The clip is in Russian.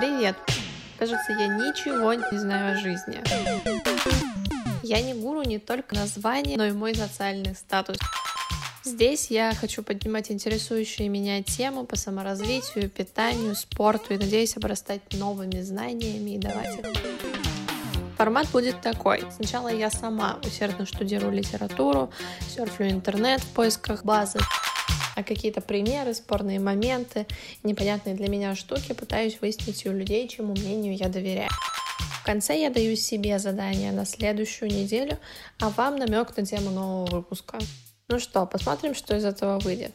Привет! Кажется, я ничего не знаю о жизни. Я не гуру не только название, но и мой социальный статус. Здесь я хочу поднимать интересующие меня темы по саморазвитию, питанию, спорту и надеюсь обрастать новыми знаниями и давать их. Формат будет такой. Сначала я сама усердно штудирую литературу, серфлю интернет в поисках базы, а какие-то примеры, спорные моменты, непонятные для меня штуки пытаюсь выяснить у людей, чему мнению я доверяю. В конце я даю себе задание на следующую неделю, а вам намек на тему нового выпуска. Ну что, посмотрим, что из этого выйдет.